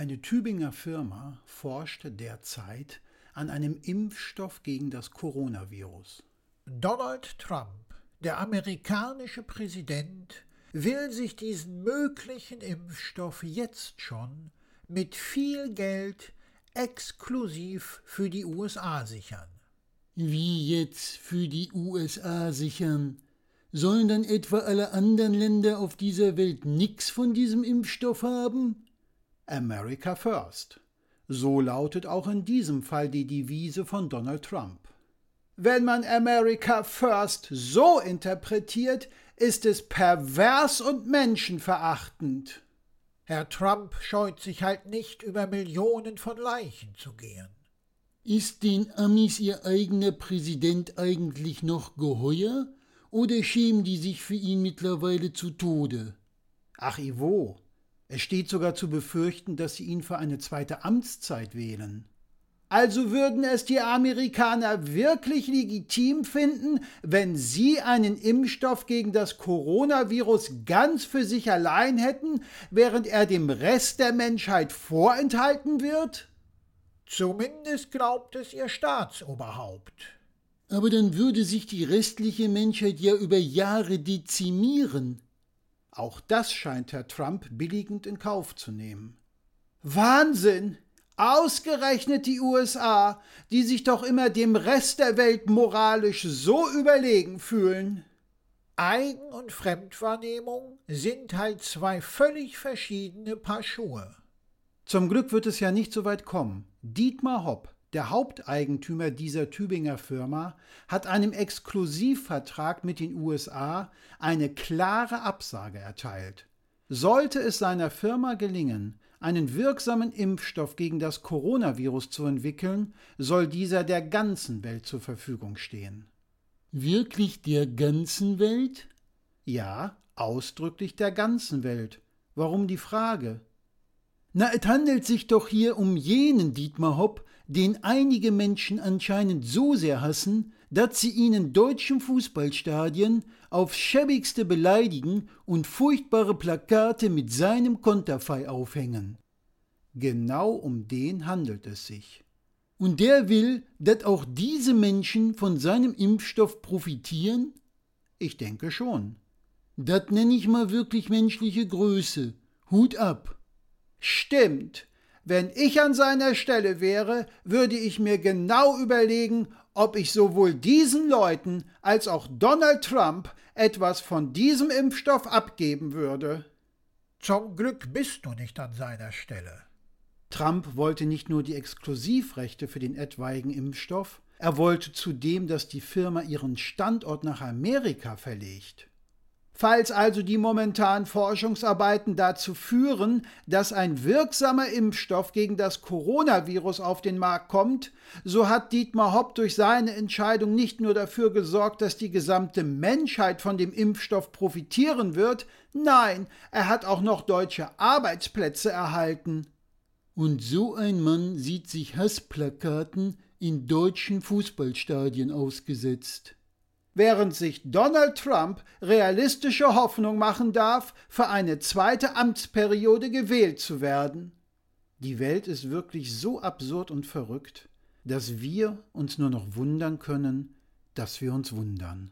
Eine Tübinger Firma forscht derzeit an einem Impfstoff gegen das Coronavirus. Donald Trump, der amerikanische Präsident, will sich diesen möglichen Impfstoff jetzt schon mit viel Geld exklusiv für die USA sichern. Wie jetzt für die USA sichern? Sollen dann etwa alle anderen Länder auf dieser Welt nix von diesem Impfstoff haben? America First. So lautet auch in diesem Fall die Devise von Donald Trump. Wenn man America First so interpretiert, ist es pervers und menschenverachtend. Herr Trump scheut sich halt nicht, über Millionen von Leichen zu gehen. Ist den Amis ihr eigener Präsident eigentlich noch geheuer? Oder schämen die sich für ihn mittlerweile zu Tode? Ach, Ivo, es steht sogar zu befürchten, dass sie ihn für eine zweite Amtszeit wählen. Also würden es die Amerikaner wirklich legitim finden, wenn sie einen Impfstoff gegen das Coronavirus ganz für sich allein hätten, während er dem Rest der Menschheit vorenthalten wird? Zumindest glaubt es ihr Staatsoberhaupt. Aber dann würde sich die restliche Menschheit ja über Jahre dezimieren. Auch das scheint Herr Trump billigend in Kauf zu nehmen. Wahnsinn! Ausgerechnet die USA, die sich doch immer dem Rest der Welt moralisch so überlegen fühlen. Eigen- und Fremdwahrnehmung sind halt zwei völlig verschiedene Paar Schuhe. Zum Glück wird es ja nicht so weit kommen. Dietmar Hopp, der Haupteigentümer dieser Tübinger Firma hat einem Exklusivvertrag mit den USA eine klare Absage erteilt. Sollte es seiner Firma gelingen, einen wirksamen Impfstoff gegen das Coronavirus zu entwickeln, soll dieser der ganzen Welt zur Verfügung stehen. Wirklich der ganzen Welt? Ja, ausdrücklich der ganzen Welt. Warum die Frage? Na, es handelt sich doch hier um jenen Dietmar Hopp, den einige Menschen anscheinend so sehr hassen, dass sie ihn in deutschen Fußballstadien aufs schäbigste beleidigen und furchtbare Plakate mit seinem Konterfei aufhängen. Genau um den handelt es sich. Und der will, dass auch diese Menschen von seinem Impfstoff profitieren? Ich denke schon. Das nenne ich mal wirklich menschliche Größe. Hut ab. Stimmt. Wenn ich an seiner Stelle wäre, würde ich mir genau überlegen, ob ich sowohl diesen Leuten als auch Donald Trump etwas von diesem Impfstoff abgeben würde. Zum Glück bist du nicht an seiner Stelle. Trump wollte nicht nur die Exklusivrechte für den etwaigen Impfstoff, er wollte zudem, dass die Firma ihren Standort nach Amerika verlegt. Falls also die momentanen Forschungsarbeiten dazu führen, dass ein wirksamer Impfstoff gegen das Coronavirus auf den Markt kommt, so hat Dietmar Hopp durch seine Entscheidung nicht nur dafür gesorgt, dass die gesamte Menschheit von dem Impfstoff profitieren wird, nein, er hat auch noch deutsche Arbeitsplätze erhalten. Und so ein Mann sieht sich Hassplakaten in deutschen Fußballstadien ausgesetzt während sich Donald Trump realistische Hoffnung machen darf, für eine zweite Amtsperiode gewählt zu werden. Die Welt ist wirklich so absurd und verrückt, dass wir uns nur noch wundern können, dass wir uns wundern.